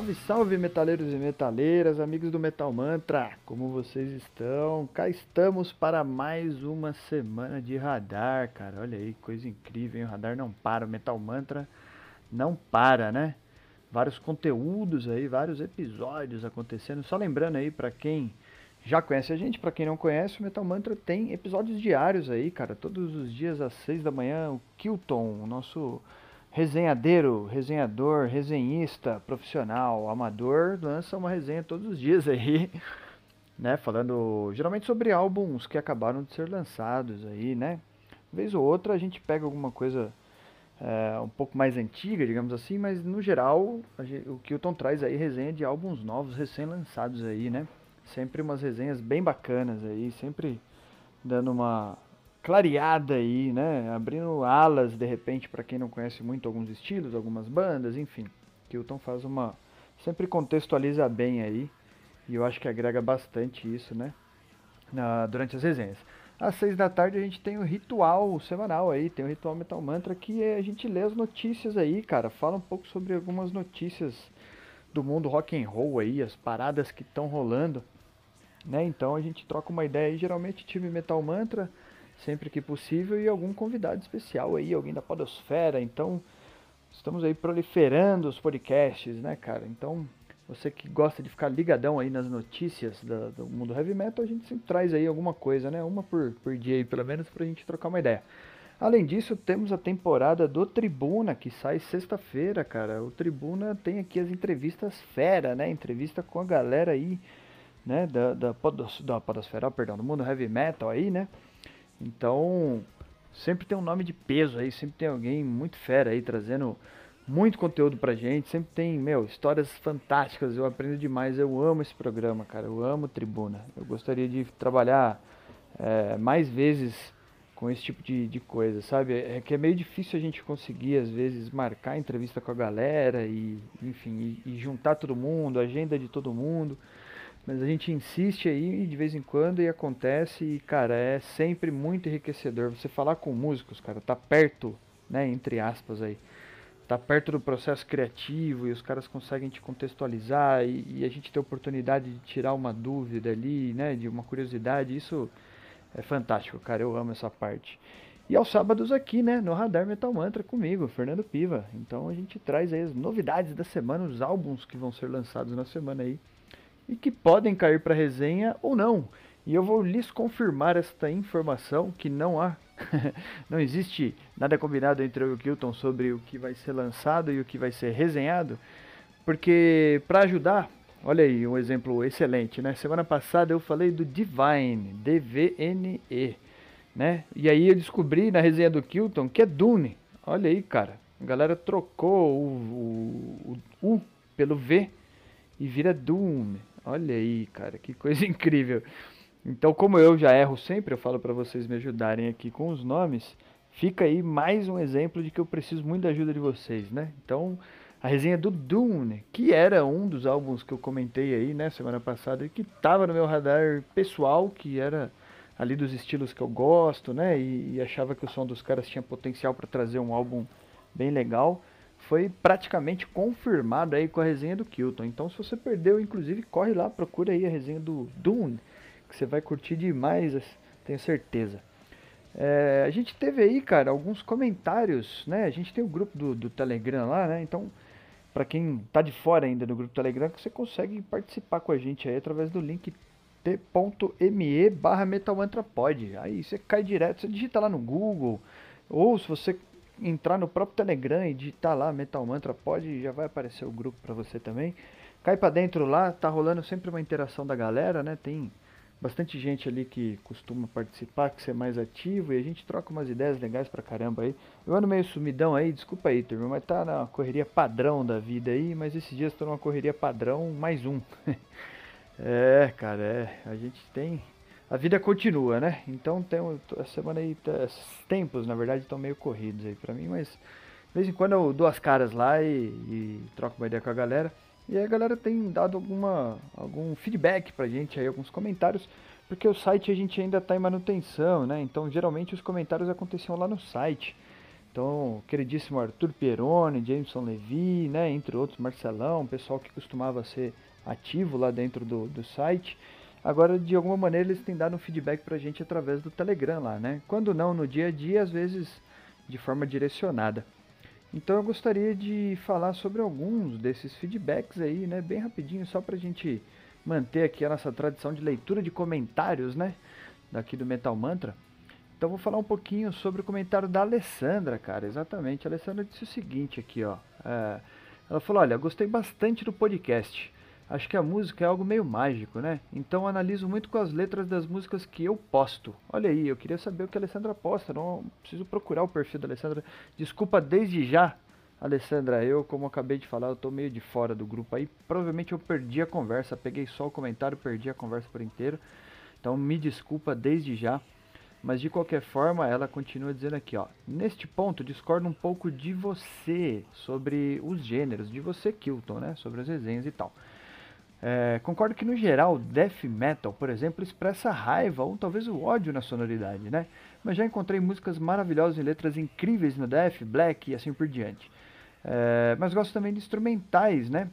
Salve, salve, metaleiros e metaleiras, amigos do Metal Mantra, como vocês estão? Cá estamos para mais uma semana de radar, cara. Olha aí, coisa incrível, hein? O radar não para, o Metal Mantra não para, né? Vários conteúdos aí, vários episódios acontecendo. Só lembrando aí para quem já conhece a gente, para quem não conhece, o Metal Mantra tem episódios diários aí, cara. Todos os dias às 6 da manhã, o Kilton, o nosso resenhadeiro, resenhador, resenhista, profissional, amador, lança uma resenha todos os dias aí, né? Falando geralmente sobre álbuns que acabaram de ser lançados aí, né? vez ou outra a gente pega alguma coisa é, um pouco mais antiga, digamos assim, mas no geral gente, o Kilton traz aí resenha de álbuns novos, recém-lançados aí, né? Sempre umas resenhas bem bacanas aí, sempre dando uma clareada aí, né? Abrindo alas de repente para quem não conhece muito alguns estilos, algumas bandas, enfim. Kilton faz uma sempre contextualiza bem aí e eu acho que agrega bastante isso, né? Na, durante as resenhas. Às seis da tarde a gente tem o ritual semanal aí, tem o ritual Metal Mantra que é, a gente lê as notícias aí, cara, fala um pouco sobre algumas notícias do mundo rock and roll aí, as paradas que estão rolando, né? Então a gente troca uma ideia aí, geralmente time Metal Mantra sempre que possível, e algum convidado especial aí, alguém da Podosfera. Então, estamos aí proliferando os podcasts, né, cara? Então, você que gosta de ficar ligadão aí nas notícias do, do mundo heavy metal, a gente sempre traz aí alguma coisa, né? Uma por, por dia aí, pelo menos, pra gente trocar uma ideia. Além disso, temos a temporada do Tribuna, que sai sexta-feira, cara. O Tribuna tem aqui as entrevistas fera, né? Entrevista com a galera aí, né? Da, da, podos, da podosfera, perdão, do mundo heavy metal aí, né? Então, sempre tem um nome de peso aí, sempre tem alguém muito fera aí trazendo muito conteúdo pra gente, sempre tem, meu, histórias fantásticas, eu aprendo demais, eu amo esse programa, cara, eu amo Tribuna. Eu gostaria de trabalhar é, mais vezes com esse tipo de, de coisa, sabe? É que é meio difícil a gente conseguir, às vezes, marcar entrevista com a galera e, enfim, e, e juntar todo mundo, agenda de todo mundo. Mas a gente insiste aí de vez em quando e acontece e, cara, é sempre muito enriquecedor. Você falar com músicos, cara, tá perto, né, entre aspas aí, tá perto do processo criativo e os caras conseguem te contextualizar e, e a gente tem a oportunidade de tirar uma dúvida ali, né, de uma curiosidade, isso é fantástico, cara, eu amo essa parte. E aos sábados aqui, né, no Radar Metal Mantra comigo, Fernando Piva. Então a gente traz aí as novidades da semana, os álbuns que vão ser lançados na semana aí e que podem cair para resenha ou não. E eu vou lhes confirmar esta informação que não há não existe nada combinado entre eu e o Kilton sobre o que vai ser lançado e o que vai ser resenhado, porque para ajudar, olha aí um exemplo excelente, né? Semana passada eu falei do Divine, D-V-N-E, né? E aí eu descobri na resenha do Kilton que é Dune. Olha aí, cara, a galera trocou o, o, o U pelo V e vira Doom. Olha aí, cara, que coisa incrível. Então, como eu já erro sempre, eu falo para vocês me ajudarem aqui com os nomes. Fica aí mais um exemplo de que eu preciso muito da ajuda de vocês, né? Então, a resenha do Dune, que era um dos álbuns que eu comentei aí, né, semana passada, que tava no meu radar pessoal, que era ali dos estilos que eu gosto, né, e, e achava que o som dos caras tinha potencial para trazer um álbum bem legal foi praticamente confirmado aí com a resenha do Kilton. Então, se você perdeu, inclusive, corre lá, procura aí a resenha do Dune, que você vai curtir demais, tenho certeza. É, a gente teve aí, cara, alguns comentários, né? A gente tem o grupo do, do Telegram lá, né? Então, para quem tá de fora ainda do grupo Telegram, você consegue participar com a gente aí através do link t.me barra metalmantrapod. Aí você cai direto, você digita lá no Google, ou se você entrar no próprio Telegram e digitar lá Metal Mantra, pode, já vai aparecer o grupo para você também. Cai para dentro lá, tá rolando sempre uma interação da galera, né? Tem bastante gente ali que costuma participar, que ser mais ativo e a gente troca umas ideias legais pra caramba aí. Eu ando meio sumidão aí, desculpa aí, turma, mas tá na correria padrão da vida aí, mas esses dias tô numa correria padrão mais um. é, cara, é, a gente tem a vida continua, né? Então tem a semana aí, tá, tempos na verdade estão meio corridos aí para mim, mas de vez em quando eu dou as caras lá e, e, troco uma ideia com a galera. E a galera tem dado alguma, algum feedback pra gente aí, alguns comentários, porque o site a gente ainda está em manutenção, né? Então geralmente os comentários aconteciam lá no site. Então, queridíssimo Arthur Pieroni, Jameson Levi, né, entre outros, Marcelão, pessoal que costumava ser ativo lá dentro do, do site. Agora, de alguma maneira, eles têm dado um feedback pra gente através do Telegram lá, né? Quando não, no dia a dia, às vezes de forma direcionada. Então eu gostaria de falar sobre alguns desses feedbacks aí, né, bem rapidinho, só pra gente manter aqui a nossa tradição de leitura de comentários, né, daqui do Metal Mantra. Então vou falar um pouquinho sobre o comentário da Alessandra, cara, exatamente. A Alessandra disse o seguinte aqui, ó. É, ela falou, olha, gostei bastante do podcast. Acho que a música é algo meio mágico, né? Então analiso muito com as letras das músicas que eu posto. Olha aí, eu queria saber o que a Alessandra posta, não preciso procurar o perfil da Alessandra. Desculpa desde já, Alessandra, eu, como acabei de falar, eu tô meio de fora do grupo aí. Provavelmente eu perdi a conversa, peguei só o comentário, perdi a conversa por inteiro. Então me desculpa desde já. Mas de qualquer forma, ela continua dizendo aqui, ó. Neste ponto, discordo um pouco de você sobre os gêneros, de você, Kilton, né? Sobre as resenhas e tal. É, concordo que no geral, death metal, por exemplo, expressa raiva ou talvez o ódio na sonoridade, né? Mas já encontrei músicas maravilhosas e letras incríveis no death, black e assim por diante. É, mas gosto também de instrumentais, né?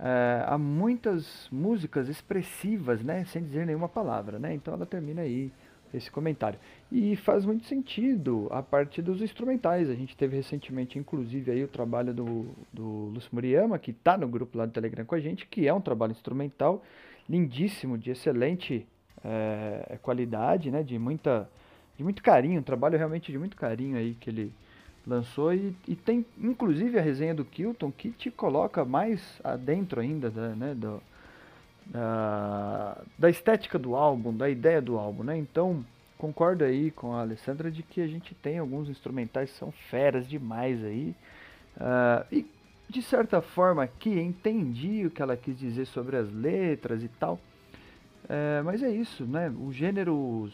É, há muitas músicas expressivas, né? Sem dizer nenhuma palavra, né? Então ela termina aí esse comentário. E faz muito sentido a parte dos instrumentais. A gente teve recentemente, inclusive, aí o trabalho do, do Lúcio Muriyama, que está no grupo lá do Telegram com a gente, que é um trabalho instrumental lindíssimo, de excelente é, qualidade, né? De, muita, de muito carinho, um trabalho realmente de muito carinho aí que ele lançou e, e tem inclusive a resenha do Kilton que te coloca mais adentro ainda da, né, do, da, da estética do álbum, da ideia do álbum, né? Então, concordo aí com a Alessandra de que a gente tem alguns instrumentais que são feras demais aí. Uh, e de certa forma aqui entendi o que ela quis dizer sobre as letras e tal. Uh, mas é isso, né? Os gêneros,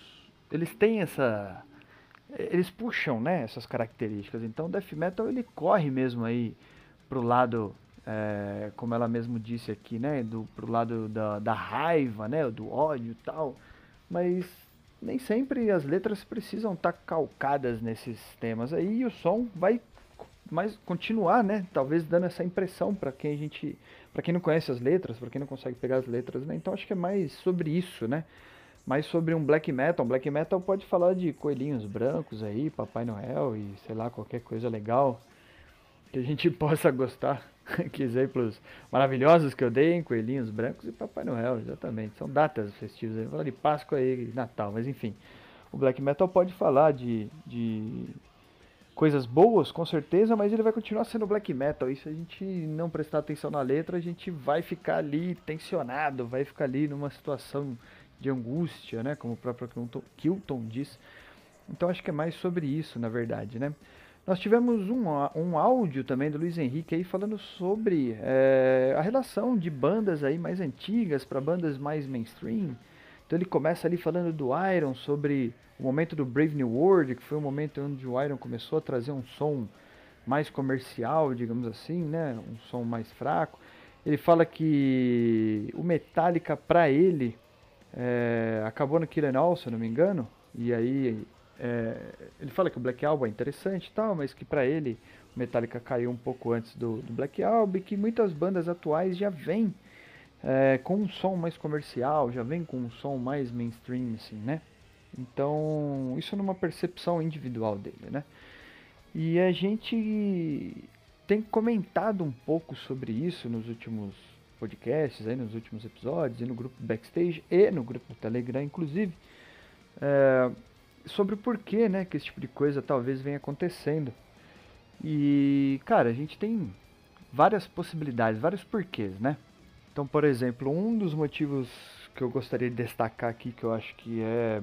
eles têm essa... Eles puxam, né, essas características. Então, o death metal, ele corre mesmo aí pro lado é, como ela mesmo disse aqui, né, do pro lado da, da raiva, né, do ódio e tal, mas nem sempre as letras precisam estar tá calcadas nesses temas aí e o som vai mais continuar, né, talvez dando essa impressão para quem a gente, para quem não conhece as letras, para quem não consegue pegar as letras, né, então acho que é mais sobre isso, né, mais sobre um black metal. Um black metal pode falar de coelhinhos brancos aí, Papai Noel e sei lá, qualquer coisa legal que a gente possa gostar. que exemplos maravilhosos que eu dei, hein? Coelhinhos brancos e Papai Noel, exatamente. São datas festivas. Vou falar de Páscoa e Natal, mas enfim. O black metal pode falar de, de coisas boas, com certeza, mas ele vai continuar sendo black metal. E se a gente não prestar atenção na letra, a gente vai ficar ali tensionado, vai ficar ali numa situação de angústia, né? Como o próprio Kilton diz. Então acho que é mais sobre isso, na verdade, né? Nós tivemos um, um áudio também do Luiz Henrique aí falando sobre é, a relação de bandas aí mais antigas para bandas mais mainstream. Então ele começa ali falando do Iron, sobre o momento do Brave New World, que foi o momento onde o Iron começou a trazer um som mais comercial, digamos assim, né? um som mais fraco. Ele fala que o Metallica para ele é, acabou no Kill All, se eu não me engano, e aí é, ele fala que o Black Album é interessante e tal, mas que para ele o Metallica caiu um pouco antes do, do Black Album e que muitas bandas atuais já vêm é, com um som mais comercial, já vem com um som mais mainstream, assim, né? Então, isso numa percepção individual dele, né? E a gente tem comentado um pouco sobre isso nos últimos podcasts, aí nos últimos episódios, e no grupo Backstage e no grupo do Telegram, inclusive. É, sobre o porquê, né, que esse tipo de coisa talvez venha acontecendo. E, cara, a gente tem várias possibilidades, vários porquês, né? Então, por exemplo, um dos motivos que eu gostaria de destacar aqui, que eu acho que é,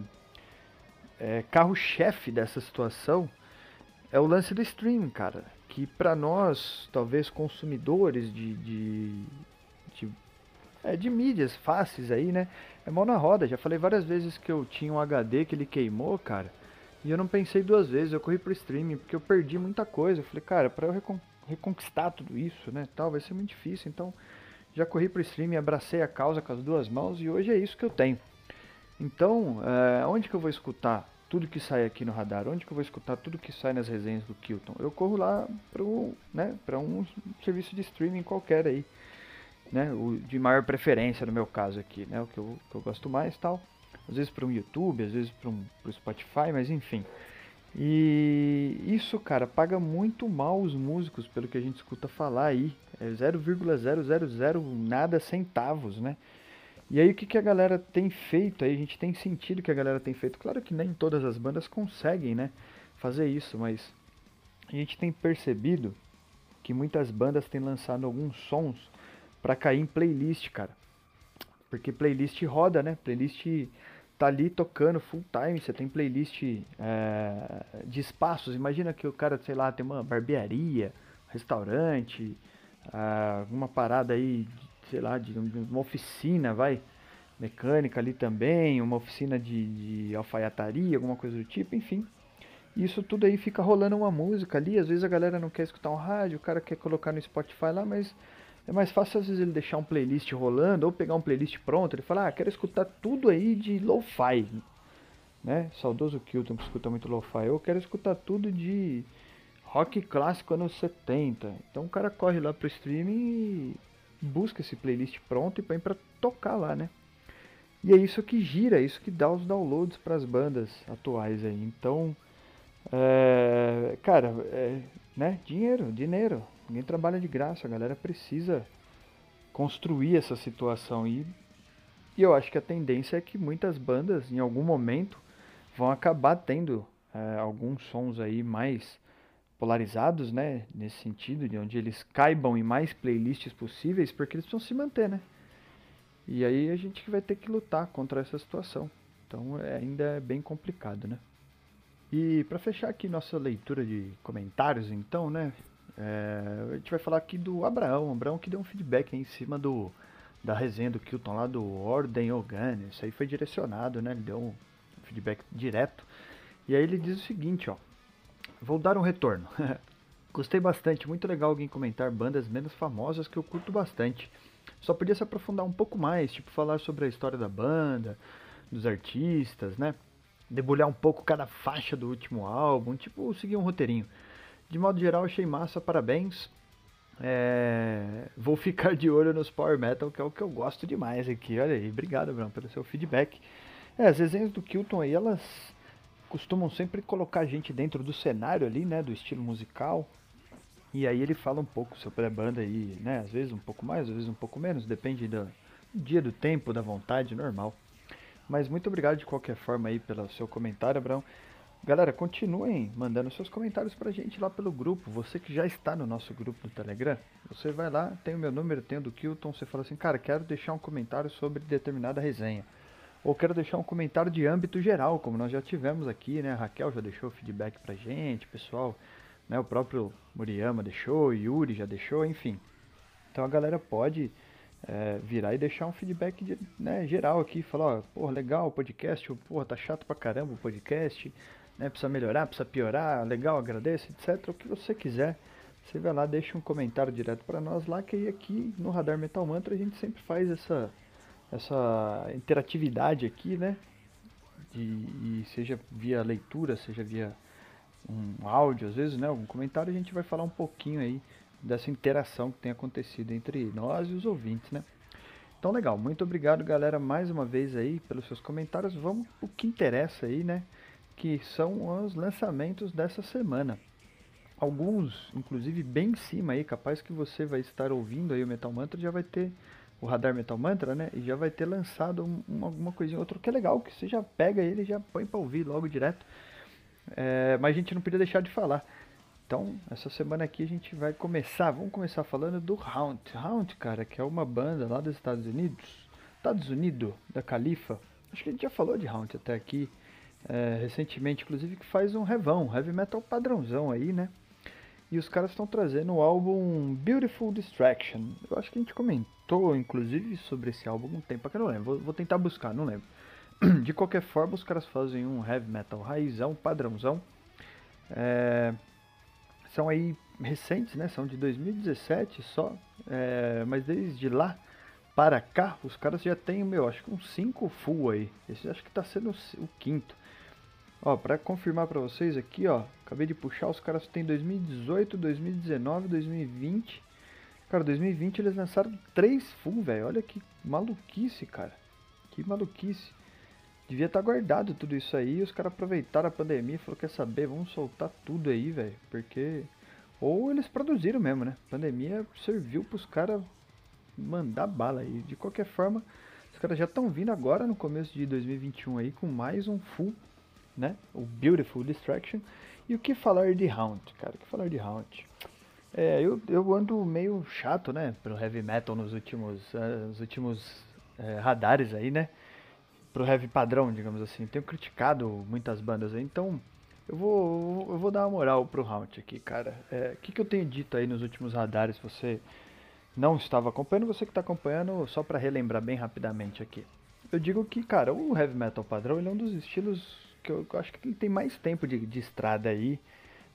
é carro-chefe dessa situação, é o lance do streaming, cara. Que para nós, talvez consumidores de, de, de é, de mídias fáceis aí, né? É mão na roda. Já falei várias vezes que eu tinha um HD que ele queimou, cara. E eu não pensei duas vezes, eu corri pro streaming, porque eu perdi muita coisa. Eu falei, cara, pra eu recon reconquistar tudo isso, né, tal, vai ser muito difícil. Então, já corri pro streaming, abracei a causa com as duas mãos e hoje é isso que eu tenho. Então, é, onde que eu vou escutar tudo que sai aqui no radar? Onde que eu vou escutar tudo que sai nas resenhas do Kilton? Eu corro lá para né, um serviço de streaming qualquer aí, né? O de maior preferência no meu caso aqui, né? O que eu, que eu gosto mais tal. Às vezes para um YouTube, às vezes para um pro Spotify, mas enfim. E isso, cara, paga muito mal os músicos, pelo que a gente escuta falar aí. É 0,000 nada centavos, né? E aí o que, que a galera tem feito aí? A gente tem sentido que a galera tem feito. Claro que nem todas as bandas conseguem, né? Fazer isso, mas a gente tem percebido que muitas bandas têm lançado alguns sons para cair em playlist, cara. Porque playlist roda, né? Playlist tá ali tocando full time, você tem playlist é, de espaços. Imagina que o cara, sei lá, tem uma barbearia, restaurante, é, alguma parada aí, sei lá, de, uma oficina, vai, mecânica ali também, uma oficina de, de alfaiataria, alguma coisa do tipo, enfim. Isso tudo aí fica rolando uma música ali, às vezes a galera não quer escutar um rádio, o cara quer colocar no Spotify lá, mas é mais fácil às vezes ele deixar um playlist rolando ou pegar um playlist pronto. Ele fala, ah, quero escutar tudo aí de lo-fi. Né? Saudoso Kilton que escuta muito lo-fi. Eu quero escutar tudo de rock clássico anos 70. Então o cara corre lá pro streaming e busca esse playlist pronto e põe pra tocar lá, né? E é isso que gira, é isso que dá os downloads para as bandas atuais aí. Então, é, cara, é, né? Dinheiro, dinheiro. Ninguém trabalha de graça, a galera precisa construir essa situação e, e eu acho que a tendência é que muitas bandas em algum momento vão acabar tendo é, alguns sons aí mais polarizados, né, nesse sentido, de onde eles caibam em mais playlists possíveis, porque eles precisam se manter, né? E aí a gente vai ter que lutar contra essa situação. Então é, ainda é bem complicado, né? E para fechar aqui nossa leitura de comentários, então, né? É, a gente vai falar aqui do Abraão. Abraão que deu um feedback em cima do da resenha do Kilton lá do Ordem Organ. Isso aí foi direcionado, né? Ele deu um feedback direto. E aí ele diz o seguinte, ó. Vou dar um retorno. Gostei bastante, muito legal alguém comentar bandas menos famosas que eu curto bastante. Só podia se aprofundar um pouco mais, tipo falar sobre a história da banda, dos artistas, né? Debulhar um pouco cada faixa do último álbum, tipo seguir um roteirinho. De modo geral, achei massa, parabéns. É, vou ficar de olho nos Power Metal, que é o que eu gosto demais aqui. Olha aí, obrigado, Bruno, pelo seu feedback. É, as resenhas do Kilton aí, elas costumam sempre colocar a gente dentro do cenário ali, né, do estilo musical. E aí ele fala um pouco sobre a banda aí, né, às vezes um pouco mais, às vezes um pouco menos, depende do dia, do tempo, da vontade, normal. Mas muito obrigado de qualquer forma aí pelo seu comentário, Abraão. Galera, continuem mandando seus comentários pra gente lá pelo grupo. Você que já está no nosso grupo do Telegram, você vai lá, tem o meu número, tem o do Kilton, você fala assim, cara, quero deixar um comentário sobre determinada resenha. Ou quero deixar um comentário de âmbito geral, como nós já tivemos aqui, né? A Raquel já deixou feedback pra gente, pessoal, né? O próprio Muriyama deixou, Yuri já deixou, enfim. Então a galera pode é, virar e deixar um feedback de, né, geral aqui, falar, ó, porra, legal o podcast, porra, tá chato pra caramba o podcast, né, precisa melhorar, precisa piorar, legal, agradeço, etc. O que você quiser, você vai lá, deixa um comentário direto para nós lá, que aí aqui no Radar Metal Mantra a gente sempre faz essa, essa interatividade aqui, né? E seja via leitura, seja via um áudio, às vezes, né? Algum comentário, a gente vai falar um pouquinho aí dessa interação que tem acontecido entre nós e os ouvintes, né? Então legal, muito obrigado galera mais uma vez aí pelos seus comentários. Vamos o que interessa aí, né? Que são os lançamentos dessa semana. Alguns, inclusive, bem em cima aí, capaz que você vai estar ouvindo aí o Metal Mantra, já vai ter o Radar Metal Mantra, né? E já vai ter lançado um, alguma coisinha, outro que é legal, que você já pega ele e já põe para ouvir logo direto. É, mas a gente não podia deixar de falar. Então, essa semana aqui a gente vai começar, vamos começar falando do Hound. Hound, cara, que é uma banda lá dos Estados Unidos, Estados Unidos, da Califa. Acho que a gente já falou de Hound até aqui é, recentemente, inclusive, que faz um revão, heavy metal padrãozão aí, né? E os caras estão trazendo o álbum Beautiful Distraction. Eu acho que a gente comentou, inclusive, sobre esse álbum um tempo que eu não lembro. Vou, vou, tentar buscar, não lembro. De qualquer forma, os caras fazem um heavy metal raizão, padrãozão. É, são aí recentes, né? São de 2017 só. É, mas desde lá para cá, os caras já têm, meu, acho que uns 5 full aí. Esse acho que está sendo o quinto. Ó, pra confirmar pra vocês aqui, ó. Acabei de puxar, os caras têm 2018, 2019, 2020. Cara, 2020 eles lançaram três full, velho. Olha que maluquice, cara. Que maluquice. Devia estar tá guardado tudo isso aí. Os caras aproveitaram a pandemia e falaram: quer saber, vamos soltar tudo aí, velho. Porque. Ou eles produziram mesmo, né? A pandemia serviu pros caras mandar bala aí. De qualquer forma, os caras já estão vindo agora no começo de 2021 aí com mais um full, né? O Beautiful Distraction. E o que falar de Hound, cara? O que falar de Hound? É, eu, eu ando meio chato, né? Pro heavy metal nos últimos, uh, nos últimos uh, radares aí, né? Pro heavy padrão, digamos assim. Tenho criticado muitas bandas aí, então eu vou, eu vou dar uma moral pro Hound aqui, cara. É, o é, que, que eu tenho dito aí nos últimos radares? Você não estava acompanhando, você que está acompanhando, só para relembrar bem rapidamente aqui. Eu digo que, cara, o heavy metal padrão ele é um dos estilos que eu, eu acho que ele tem mais tempo de, de estrada aí,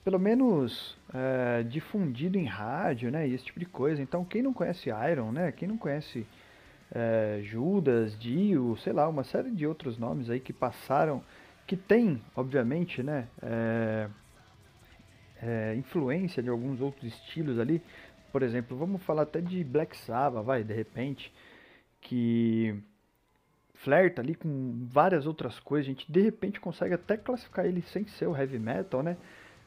pelo menos é, difundido em rádio, né, esse tipo de coisa. Então, quem não conhece Iron, né, quem não conhece é, Judas, Dio, sei lá, uma série de outros nomes aí que passaram, que tem, obviamente, né, é, é, influência de alguns outros estilos ali, por exemplo, vamos falar até de Black Sabbath, vai, de repente, que flerta ali com várias outras coisas, a gente de repente consegue até classificar ele sem ser o heavy metal, né?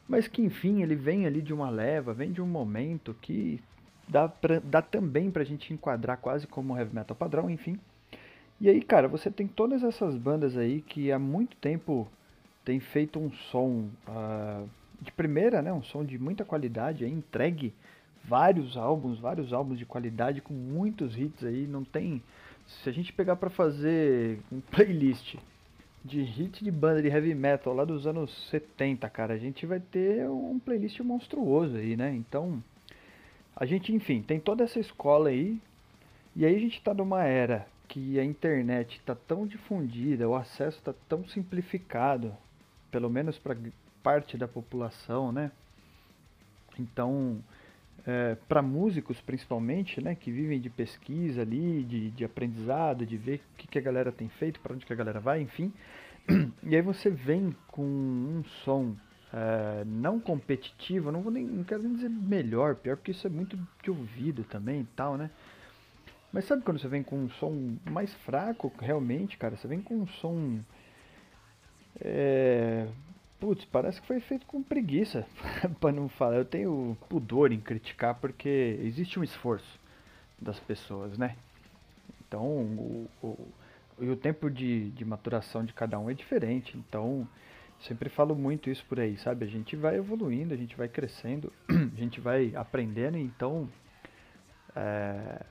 Mas que enfim, ele vem ali de uma leva, vem de um momento que dá, pra, dá também pra gente enquadrar quase como heavy metal padrão, enfim. E aí, cara, você tem todas essas bandas aí que há muito tempo tem feito um som uh, de primeira, né? Um som de muita qualidade, é entregue vários álbuns, vários álbuns de qualidade com muitos hits aí, não tem se a gente pegar para fazer um playlist de hits de banda de heavy metal lá dos anos 70, cara, a gente vai ter um playlist monstruoso aí, né? Então, a gente, enfim, tem toda essa escola aí, e aí a gente tá numa era que a internet tá tão difundida, o acesso tá tão simplificado, pelo menos para parte da população, né? Então, é, para músicos principalmente, né, que vivem de pesquisa ali, de, de aprendizado, de ver o que, que a galera tem feito, para onde que a galera vai, enfim. E aí você vem com um som é, não competitivo, não, vou nem, não quero nem dizer melhor, pior, porque isso é muito de ouvido também e tal, né? Mas sabe quando você vem com um som mais fraco, realmente, cara? Você vem com um som é, Putz, parece que foi feito com preguiça, para não falar. Eu tenho pudor em criticar porque existe um esforço das pessoas, né? Então, o, o, e o tempo de, de maturação de cada um é diferente. Então, sempre falo muito isso por aí, sabe? A gente vai evoluindo, a gente vai crescendo, a gente vai aprendendo. Então, é,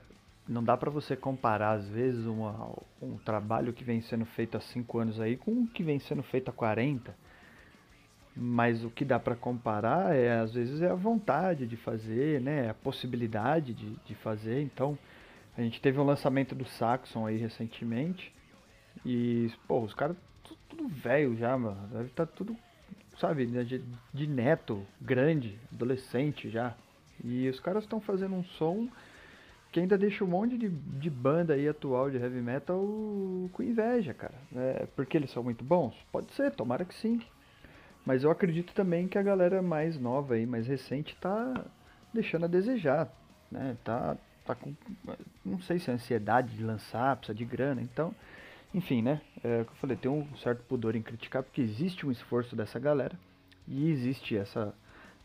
não dá para você comparar, às vezes, uma, um trabalho que vem sendo feito há 5 anos aí com o que vem sendo feito há 40 mas o que dá para comparar é às vezes é a vontade de fazer, né? A possibilidade de, de fazer. Então, a gente teve um lançamento do Saxon aí recentemente. E, pô, os caras tudo, tudo velho já, mano. Deve estar tá tudo, sabe, né, de, de neto, grande, adolescente já. E os caras estão fazendo um som que ainda deixa um monte de, de banda aí atual de heavy metal com inveja, cara. É, porque eles são muito bons? Pode ser, tomara que sim. Mas eu acredito também que a galera mais nova aí, mais recente, tá deixando a desejar, né? Tá, tá com, não sei se é ansiedade de lançar, precisa de grana, então, enfim, né? É o que eu falei, tem um certo pudor em criticar, porque existe um esforço dessa galera e existe essa,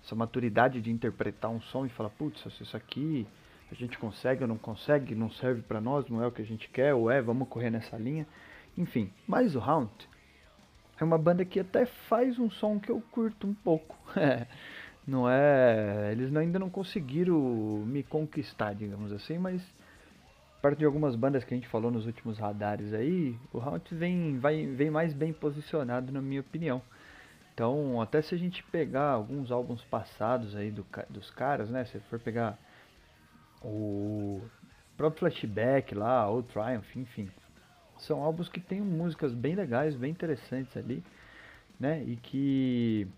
essa maturidade de interpretar um som e falar, putz, isso aqui a gente consegue ou não consegue, não serve para nós, não é o que a gente quer, ou é, vamos correr nessa linha. Enfim, mas o Round é uma banda que até faz um som que eu curto um pouco. É, não é. Eles ainda não conseguiram me conquistar, digamos assim, mas parte de algumas bandas que a gente falou nos últimos radares aí, o Round vem, vai, vem mais bem posicionado na minha opinião. Então, até se a gente pegar alguns álbuns passados aí do, dos caras, né? Se for pegar o próprio Flashback lá, ou Triumph, enfim. São álbuns que têm músicas bem legais, bem interessantes ali, né? E que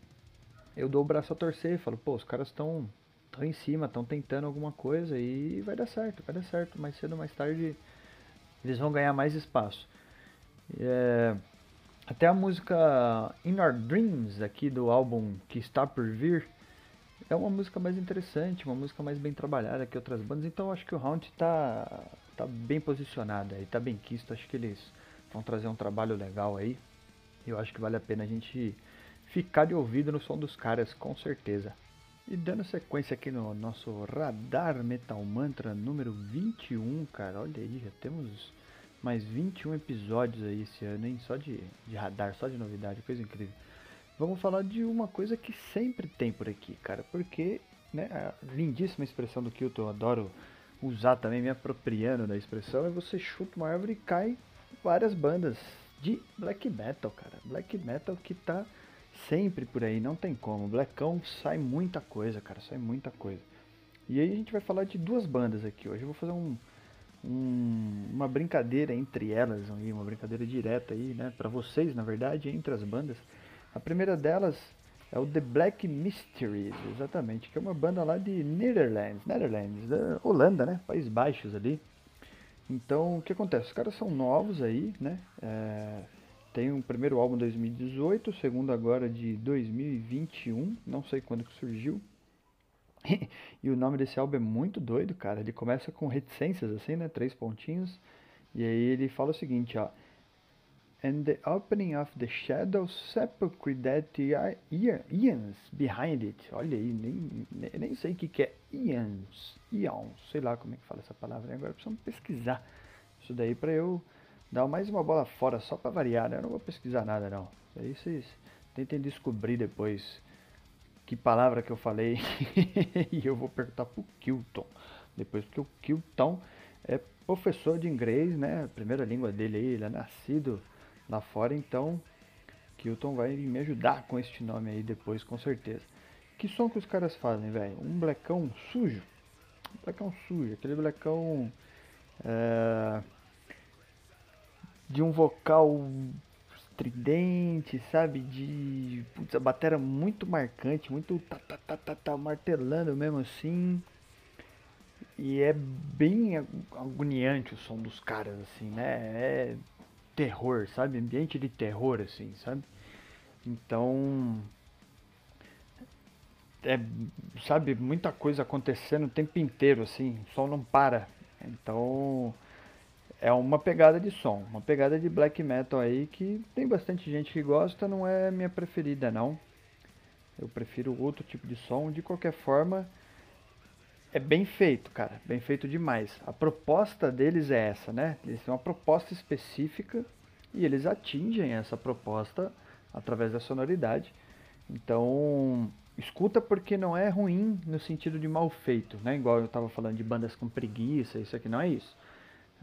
eu dou o braço a torcer, falo, pô, os caras estão estão em cima, estão tentando alguma coisa e vai dar certo, vai dar certo. Mais cedo ou mais tarde eles vão ganhar mais espaço. É, Até a música In Our Dreams, aqui do álbum que está por vir, é uma música mais interessante, uma música mais bem trabalhada que outras bandas. Então acho que o Round está tá bem posicionado aí, tá bem quisto. Acho que eles vão trazer um trabalho legal aí. Eu acho que vale a pena a gente ficar de ouvido no som dos caras, com certeza. E dando sequência aqui no nosso Radar Metal Mantra número 21, cara, olha aí, já temos mais 21 episódios aí esse ano, hein? Só de, de radar, só de novidade, coisa incrível. Vamos falar de uma coisa que sempre tem por aqui, cara, porque, né, a lindíssima expressão do Kilton, eu adoro usar também, me apropriando da expressão, é você chuta uma árvore e cai várias bandas de black metal, cara. Black metal que tá sempre por aí, não tem como. Blackão sai muita coisa, cara, sai muita coisa. E aí a gente vai falar de duas bandas aqui hoje. Eu vou fazer um, um, uma brincadeira entre elas, uma brincadeira direta aí, né, para vocês, na verdade, entre as bandas. A primeira delas é o The Black Mysteries, exatamente, que é uma banda lá de Netherlands, Netherlands, da Holanda, né, Países Baixos ali. Então, o que acontece? Os caras são novos aí, né? É, tem um primeiro álbum de 2018, o segundo agora de 2021, não sei quando que surgiu. e o nome desse álbum é muito doido, cara. Ele começa com reticências, assim, né? Três pontinhos. E aí ele fala o seguinte, ó. And the opening of the shadow sepulchre that eons behind it. Olha aí, nem, nem sei o que, que é eons. Eons, sei lá como é que fala essa palavra. Agora precisamos pesquisar isso daí para eu dar mais uma bola fora, só para variar. Né? Eu não vou pesquisar nada, não. Aí vocês tentem descobrir depois que palavra que eu falei e eu vou perguntar pro Kilton depois, porque o Kilton é professor de inglês, né? A primeira língua dele aí, ele é nascido lá fora, então Kilton vai me ajudar com este nome aí depois, com certeza. Que som que os caras fazem, velho? Um blecão sujo. Um blecão sujo, aquele blecão é, de um vocal estridente, sabe? De putz, a bateria muito marcante, muito tá, tá, tá, tá, tá, martelando mesmo assim. E é bem agoniante o som dos caras, assim, né? É terror, sabe? Ambiente de terror, assim, sabe? Então. É, sabe, muita coisa acontecendo o tempo inteiro, assim, o som não para. Então é uma pegada de som, uma pegada de black metal aí que tem bastante gente que gosta, não é minha preferida não. Eu prefiro outro tipo de som, de qualquer forma é bem feito, cara, bem feito demais. A proposta deles é essa, né? Eles têm uma proposta específica e eles atingem essa proposta através da sonoridade. Então, escuta porque não é ruim no sentido de mal feito, né? Igual eu estava falando de bandas com preguiça, isso aqui não é isso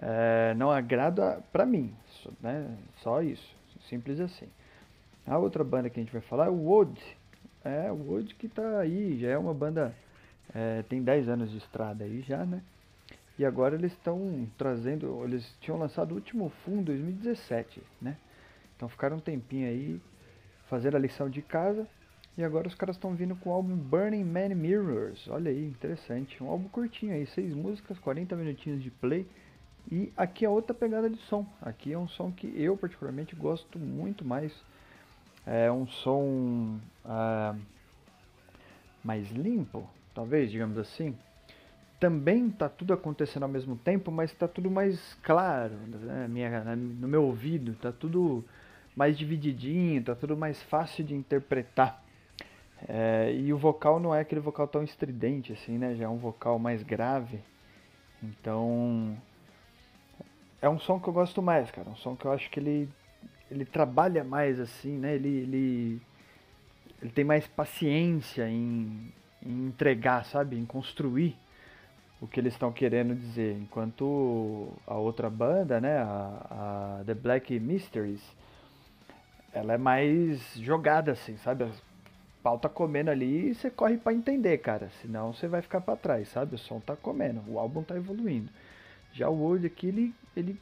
é, não agrada para mim, né? Só isso, simples assim. A outra banda que a gente vai falar é o Wood. É, o Wood que tá aí, já é uma banda, é, tem 10 anos de estrada aí já, né? E agora eles estão trazendo, eles tinham lançado o último fundo em 2017, né? Então ficaram um tempinho aí fazendo a lição de casa. E agora os caras estão vindo com o álbum Burning Man Mirrors. Olha aí, interessante. Um álbum curtinho aí, seis músicas, 40 minutinhos de play. E aqui é outra pegada de som. Aqui é um som que eu particularmente gosto muito mais. É um som uh, mais limpo, talvez, digamos assim. Também está tudo acontecendo ao mesmo tempo, mas está tudo mais claro né? Minha, no meu ouvido. Está tudo mais divididinho, está tudo mais fácil de interpretar. É, e o vocal não é aquele vocal tão estridente assim, né? Já é um vocal mais grave. Então é um som que eu gosto mais, cara. Um som que eu acho que ele, ele trabalha mais assim, né? Ele, ele, ele tem mais paciência em, em entregar, sabe? Em construir o que eles estão querendo dizer. Enquanto a outra banda, né? A, a The Black Mysteries, ela é mais jogada assim, sabe? O pau tá comendo ali e você corre para entender, cara. Senão você vai ficar para trás, sabe? O som tá comendo, o álbum tá evoluindo. Já o World aqui, ele, ele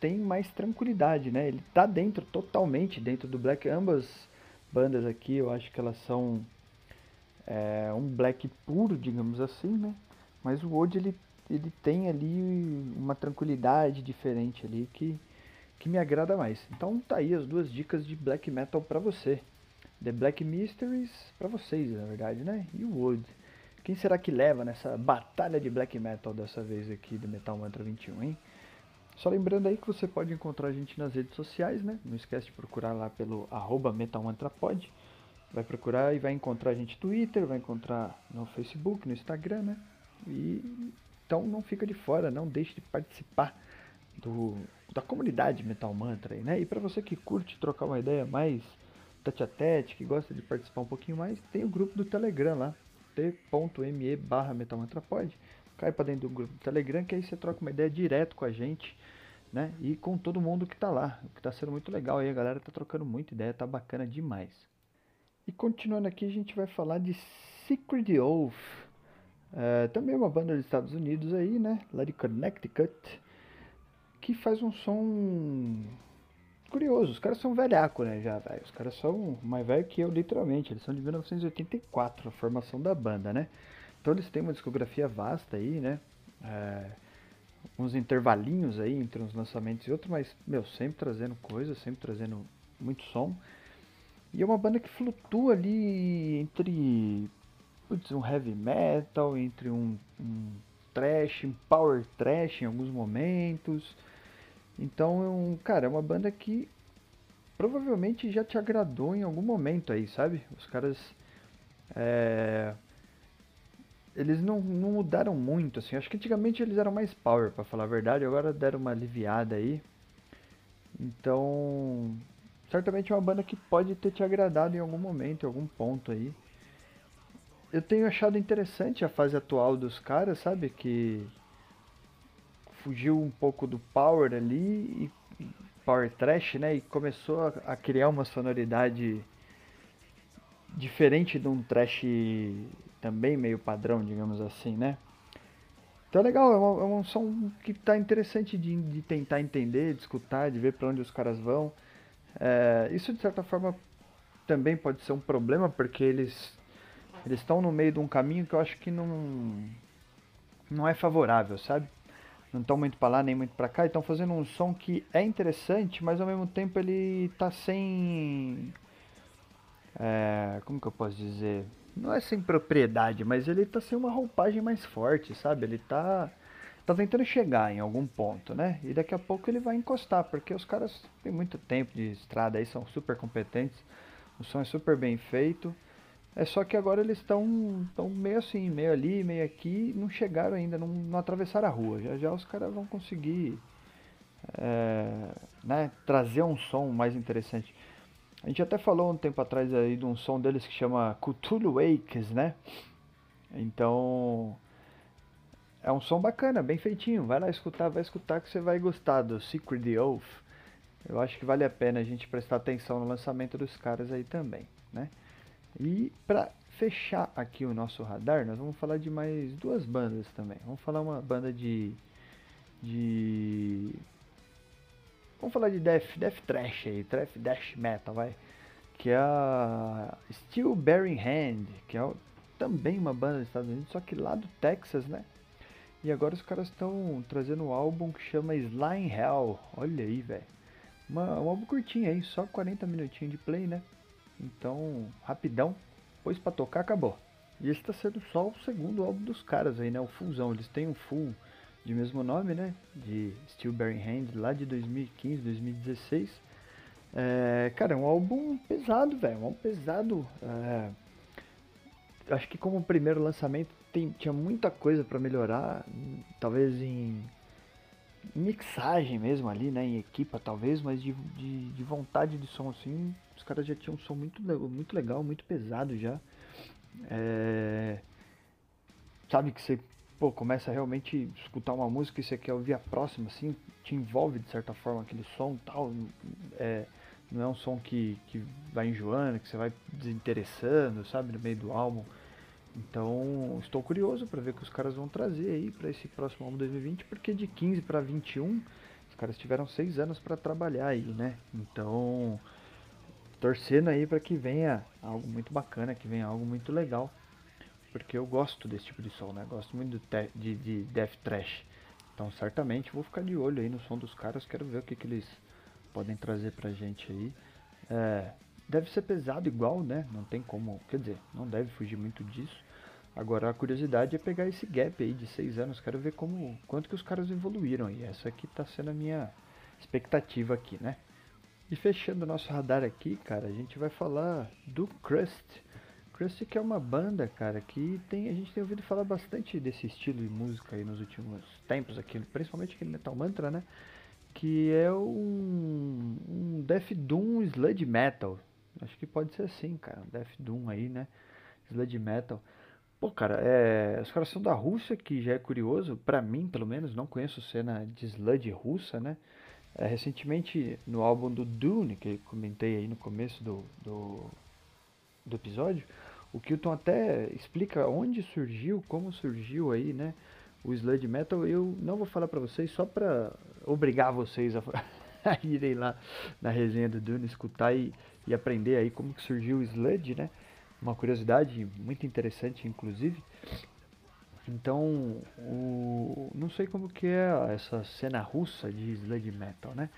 tem mais tranquilidade, né? Ele tá dentro, totalmente dentro do Black. Ambas bandas aqui, eu acho que elas são é, um Black puro, digamos assim, né? Mas o World, ele, ele tem ali uma tranquilidade diferente ali que, que me agrada mais. Então tá aí as duas dicas de black metal para você. The Black Mysteries para vocês, na verdade, né? E o Wood. Quem será que leva nessa batalha de black metal dessa vez aqui do Metal Mantra 21, hein? Só lembrando aí que você pode encontrar a gente nas redes sociais, né? Não esquece de procurar lá pelo arroba. Vai procurar e vai encontrar a gente no Twitter, vai encontrar no Facebook, no Instagram, né? E então não fica de fora, não deixe de participar do, da comunidade Metal Mantra aí, né? E para você que curte trocar uma ideia mais tete a tete, que gosta de participar um pouquinho mais, tem o grupo do Telegram lá, t.me barra metalmantrapod. Cai para dentro do grupo do Telegram, que aí você troca uma ideia direto com a gente, né? E com todo mundo que tá lá, o que tá sendo muito legal aí, a galera tá trocando muita ideia, tá bacana demais. E continuando aqui, a gente vai falar de Secret Oath, é, também uma banda dos Estados Unidos aí, né? Lá de Connecticut, que faz um som curioso. Os caras são velhaco, né? Já, velho. Os caras são mais velhos que eu, literalmente. Eles são de 1984, a formação da banda, né? Então eles têm uma discografia vasta aí, né? É, uns intervalinhos aí entre uns lançamentos e outros, mas, meu, sempre trazendo coisa, sempre trazendo muito som. E é uma banda que flutua ali entre putz, um heavy metal, entre um, um trash, um power trash em alguns momentos. Então, é um, cara, é uma banda que provavelmente já te agradou em algum momento aí, sabe? Os caras. É, eles não, não mudaram muito, assim. Acho que antigamente eles eram mais power, para falar a verdade. Agora deram uma aliviada aí. Então, certamente é uma banda que pode ter te agradado em algum momento, em algum ponto aí eu tenho achado interessante a fase atual dos caras, sabe? Que fugiu um pouco do power ali e power trash, né? E começou a, criar uma sonoridade diferente de um trash também meio padrão, digamos assim, né? Então é legal, é, é um som que tá interessante de, de, tentar entender, de escutar, de ver para onde os caras vão. É, isso de certa forma também pode ser um problema porque eles eles estão no meio de um caminho que eu acho que não não é favorável, sabe? Não estão muito para lá nem muito para cá, estão fazendo um som que é interessante, mas ao mesmo tempo ele tá sem é, como que eu posso dizer? Não é sem propriedade, mas ele tá sem uma roupagem mais forte, sabe? Ele tá tá tentando chegar em algum ponto, né? E daqui a pouco ele vai encostar, porque os caras têm muito tempo de estrada aí, são super competentes. O som é super bem feito. É só que agora eles estão tão meio assim, meio ali, meio aqui, não chegaram ainda, não, não atravessaram a rua. Já já os caras vão conseguir é, né, trazer um som mais interessante. A gente até falou um tempo atrás aí de um som deles que chama Cthulhu Wakes, né? Então é um som bacana, bem feitinho. Vai lá escutar, vai escutar que você vai gostar do Secret the Oath. Eu acho que vale a pena a gente prestar atenção no lançamento dos caras aí também, né? E para fechar aqui o nosso radar, nós vamos falar de mais duas bandas também. Vamos falar uma banda de de Vamos falar de death, death trash aí, death dash metal, vai. Que é a Steel Bearing Hand, que é também uma banda dos Estados Unidos, só que lá do Texas, né? E agora os caras estão trazendo um álbum que chama Slime Hell. Olha aí, velho. Um álbum curtinho aí, só 40 minutinhos de play, né? Então, rapidão, pôs pra tocar, acabou. E esse tá sendo só o segundo álbum dos caras aí, né? O Fullzão. Eles têm um Full de mesmo nome, né? De Steel Bearing Hand, lá de 2015, 2016. É, cara, é um álbum pesado, velho. Um álbum pesado. É, acho que como primeiro lançamento tem, tinha muita coisa para melhorar. Talvez em mixagem mesmo ali, né? Em equipa talvez, mas de, de, de vontade de som assim, os caras já tinham um som muito, muito legal, muito pesado já. É... Sabe que você pô, começa a realmente escutar uma música e você quer ouvir a próxima, assim, te envolve de certa forma aquele som tal. É, não é um som que, que vai enjoando, que você vai desinteressando, sabe, no meio do álbum. Então, estou curioso para ver o que os caras vão trazer aí para esse próximo álbum 2020, porque de 15 para 21, os caras tiveram seis anos para trabalhar aí, né? Então, torcendo aí para que venha algo muito bacana, que venha algo muito legal, porque eu gosto desse tipo de som, né? Gosto muito de, de death trash. Então, certamente vou ficar de olho aí no som dos caras, quero ver o que, que eles podem trazer pra gente aí. É, deve ser pesado igual, né? Não tem como, quer dizer, não deve fugir muito disso. Agora a curiosidade é pegar esse gap aí de seis anos. Quero ver como quanto que os caras evoluíram. E essa aqui tá sendo a minha expectativa aqui, né? E fechando o nosso radar aqui, cara, a gente vai falar do Crust. Crust que é uma banda, cara, que tem a gente tem ouvido falar bastante desse estilo de música aí nos últimos tempos aqui, principalmente aqui no Metal Mantra, né? Que é um, um Death Doom Sludge Metal. Acho que pode ser assim, cara, Death Doom aí, né? Sludge Metal. Pô, cara, é, os caras são da Rússia, que já é curioso, pra mim, pelo menos, não conheço cena de sludge russa, né? É, recentemente, no álbum do Dune, que eu comentei aí no começo do, do, do episódio, o Kilton até explica onde surgiu, como surgiu aí, né? O sludge metal, eu não vou falar pra vocês só pra obrigar vocês a, a irem lá na resenha do Dune, escutar e, e aprender aí como que surgiu o sludge, né? Uma curiosidade muito interessante, inclusive. Então, o, não sei como que é essa cena russa de sludge metal, né?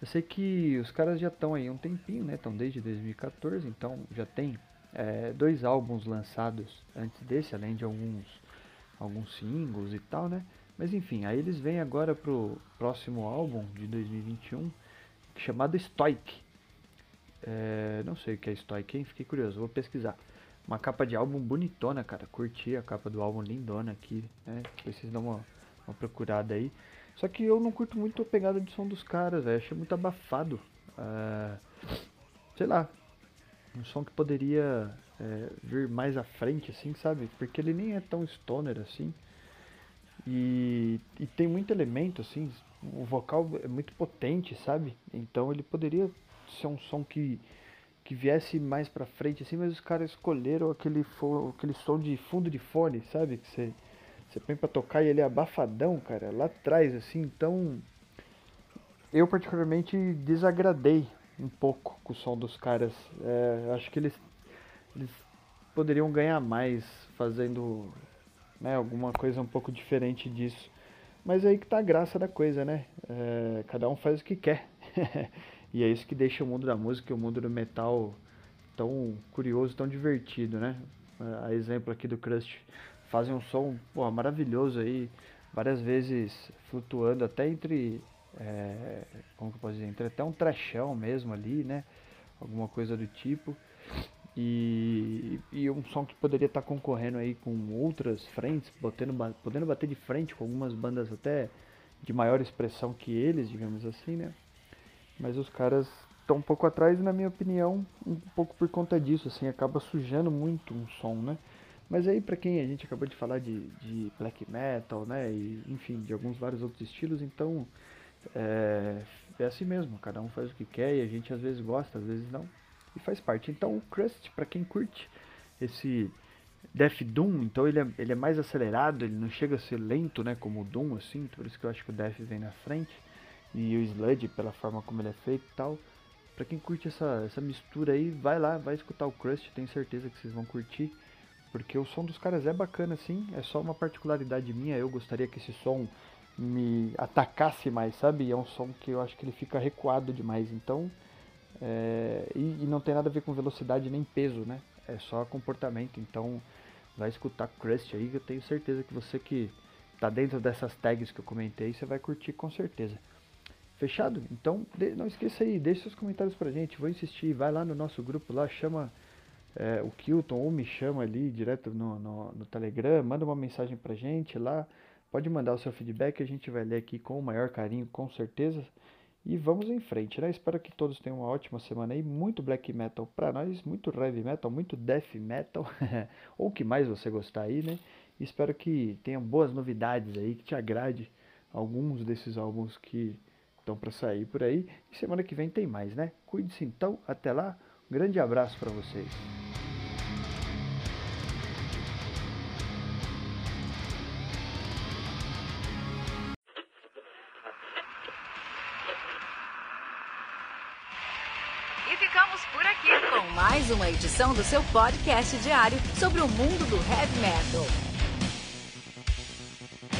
Eu sei que os caras já estão aí um tempinho, né? Estão desde 2014, então já tem é, dois álbuns lançados antes desse, além de alguns, alguns singles e tal, né? Mas enfim, aí eles vêm agora pro próximo álbum de 2021, chamado Stoic, é, não sei o que é Stoic, hein? Fiquei curioso, vou pesquisar. Uma capa de álbum bonitona, cara. Curti a capa do álbum lindona aqui, né? Vocês dão uma, uma procurada aí. Só que eu não curto muito a pegada de som dos caras, velho. Achei muito abafado. É, sei lá. Um som que poderia é, vir mais à frente, assim, sabe? Porque ele nem é tão stoner assim. E, e tem muito elemento, assim. O vocal é muito potente, sabe? Então ele poderia ser um som que, que viesse mais pra frente, assim, mas os caras escolheram aquele, aquele som de fundo de fone, sabe? Que você, você põe pra tocar e ele é abafadão, cara, lá atrás, assim, então. Eu particularmente desagradei um pouco com o som dos caras. É, acho que eles, eles poderiam ganhar mais fazendo né, alguma coisa um pouco diferente disso. Mas aí que tá a graça da coisa, né? É, cada um faz o que quer. E é isso que deixa o mundo da música e o mundo do metal tão curioso, tão divertido, né? A exemplo aqui do Crust fazem um som pô, maravilhoso aí, várias vezes flutuando até entre, é, como que eu posso dizer, entre até um trechão mesmo ali, né? Alguma coisa do tipo. E, e um som que poderia estar concorrendo aí com outras frentes, podendo bater de frente com algumas bandas até de maior expressão que eles, digamos assim, né? Mas os caras estão um pouco atrás, na minha opinião, um pouco por conta disso, assim, acaba sujando muito um som, né? Mas aí para quem a gente acabou de falar de, de black metal, né, e enfim, de alguns vários outros estilos, então é, é assim mesmo, cada um faz o que quer e a gente às vezes gosta, às vezes não, e faz parte. Então o Crust, para quem curte esse Death Doom, então ele é, ele é mais acelerado, ele não chega a ser lento, né, como o Doom, assim, por isso que eu acho que o Death vem na frente e o Sludge pela forma como ele é feito e tal. Pra quem curte essa, essa mistura aí, vai lá, vai escutar o Crust, tenho certeza que vocês vão curtir. Porque o som dos caras é bacana assim, é só uma particularidade minha, eu gostaria que esse som me atacasse mais, sabe? É um som que eu acho que ele fica recuado demais, então... É, e, e, não tem nada a ver com velocidade nem peso, né? É só comportamento, então vai escutar Crust aí, eu tenho certeza que você que tá dentro dessas tags que eu comentei, você vai curtir com certeza. Fechado? Então, não esqueça aí, deixe seus comentários pra gente. Vou insistir, vai lá no nosso grupo lá, chama é, o Kilton ou me chama ali direto no, no, no, Telegram, manda uma mensagem pra gente lá. Pode mandar o seu feedback, a gente vai ler aqui com o maior carinho, com certeza. E vamos em frente, né? Espero que todos tenham uma ótima semana aí. Muito black metal pra nós, muito heavy metal, muito death metal, ou o que mais você gostar aí, né? Espero que tenham boas novidades aí, que te agrade alguns desses álbuns que estão para sair por aí. E semana que vem tem mais, né? Cuide-se então. Até lá. Um grande abraço para vocês. Mais uma edição do seu podcast diário sobre o mundo do heavy metal.